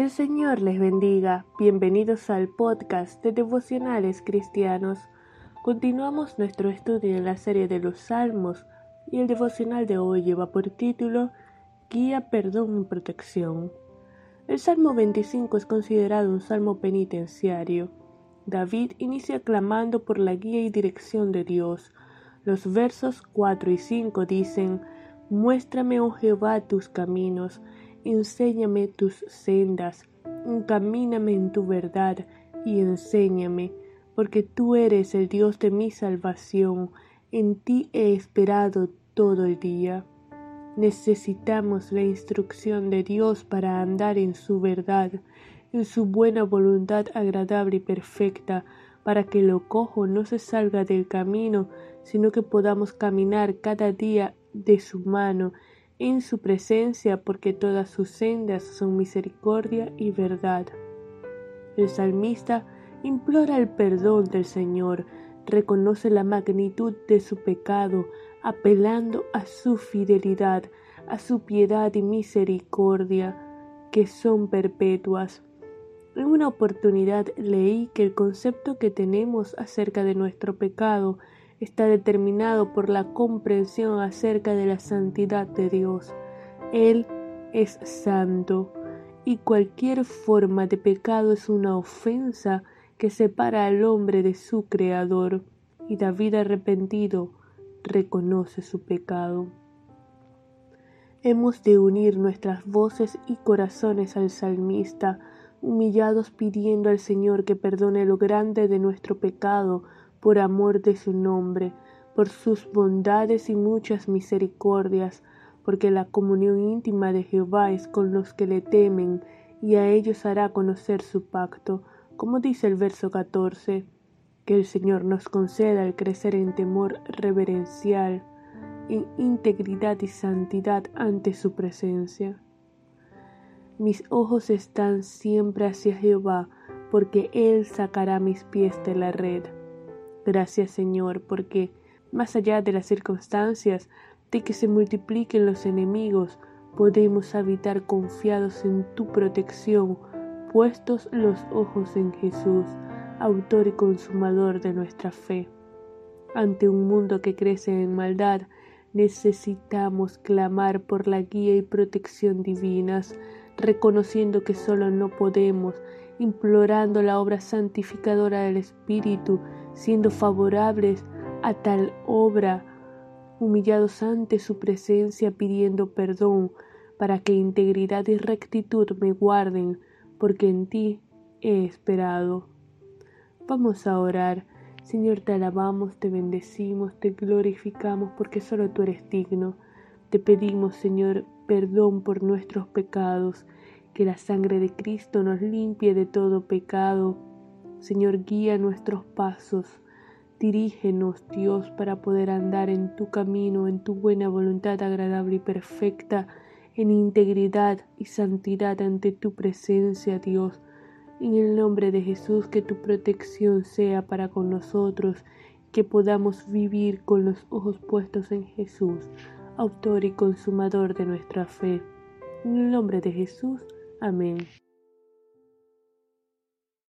El Señor les bendiga. Bienvenidos al podcast de devocionales cristianos. Continuamos nuestro estudio en la serie de los Salmos y el devocional de hoy lleva por título Guía, perdón y protección. El Salmo 25 es considerado un salmo penitenciario. David inicia clamando por la guía y dirección de Dios. Los versos 4 y 5 dicen, Muéstrame, oh Jehová, tus caminos enséñame tus sendas, encamíname en tu verdad y enséñame, porque tú eres el Dios de mi salvación, en ti he esperado todo el día. Necesitamos la instrucción de Dios para andar en su verdad, en su buena voluntad agradable y perfecta, para que lo cojo no se salga del camino, sino que podamos caminar cada día de su mano en su presencia, porque todas sus sendas son misericordia y verdad. El salmista implora el perdón del Señor, reconoce la magnitud de su pecado, apelando a su fidelidad, a su piedad y misericordia, que son perpetuas. En una oportunidad leí que el concepto que tenemos acerca de nuestro pecado está determinado por la comprensión acerca de la santidad de Dios. Él es santo y cualquier forma de pecado es una ofensa que separa al hombre de su Creador y David arrepentido reconoce su pecado. Hemos de unir nuestras voces y corazones al salmista, humillados pidiendo al Señor que perdone lo grande de nuestro pecado, por amor de su nombre, por sus bondades y muchas misericordias, porque la comunión íntima de Jehová es con los que le temen, y a ellos hará conocer su pacto, como dice el verso 14, que el Señor nos conceda el crecer en temor reverencial, en integridad y santidad ante su presencia. Mis ojos están siempre hacia Jehová, porque Él sacará mis pies de la red. Gracias Señor, porque más allá de las circunstancias, de que se multipliquen los enemigos, podemos habitar confiados en tu protección, puestos los ojos en Jesús, autor y consumador de nuestra fe. Ante un mundo que crece en maldad, necesitamos clamar por la guía y protección divinas, reconociendo que solo no podemos, implorando la obra santificadora del Espíritu, siendo favorables a tal obra, humillados ante su presencia pidiendo perdón, para que integridad y rectitud me guarden, porque en ti he esperado. Vamos a orar. Señor, te alabamos, te bendecimos, te glorificamos, porque solo tú eres digno. Te pedimos, Señor, perdón por nuestros pecados, que la sangre de Cristo nos limpie de todo pecado Señor, guía nuestros pasos. Dirígenos, Dios, para poder andar en tu camino, en tu buena voluntad agradable y perfecta, en integridad y santidad ante tu presencia, Dios. En el nombre de Jesús, que tu protección sea para con nosotros, que podamos vivir con los ojos puestos en Jesús, autor y consumador de nuestra fe. En el nombre de Jesús, amén.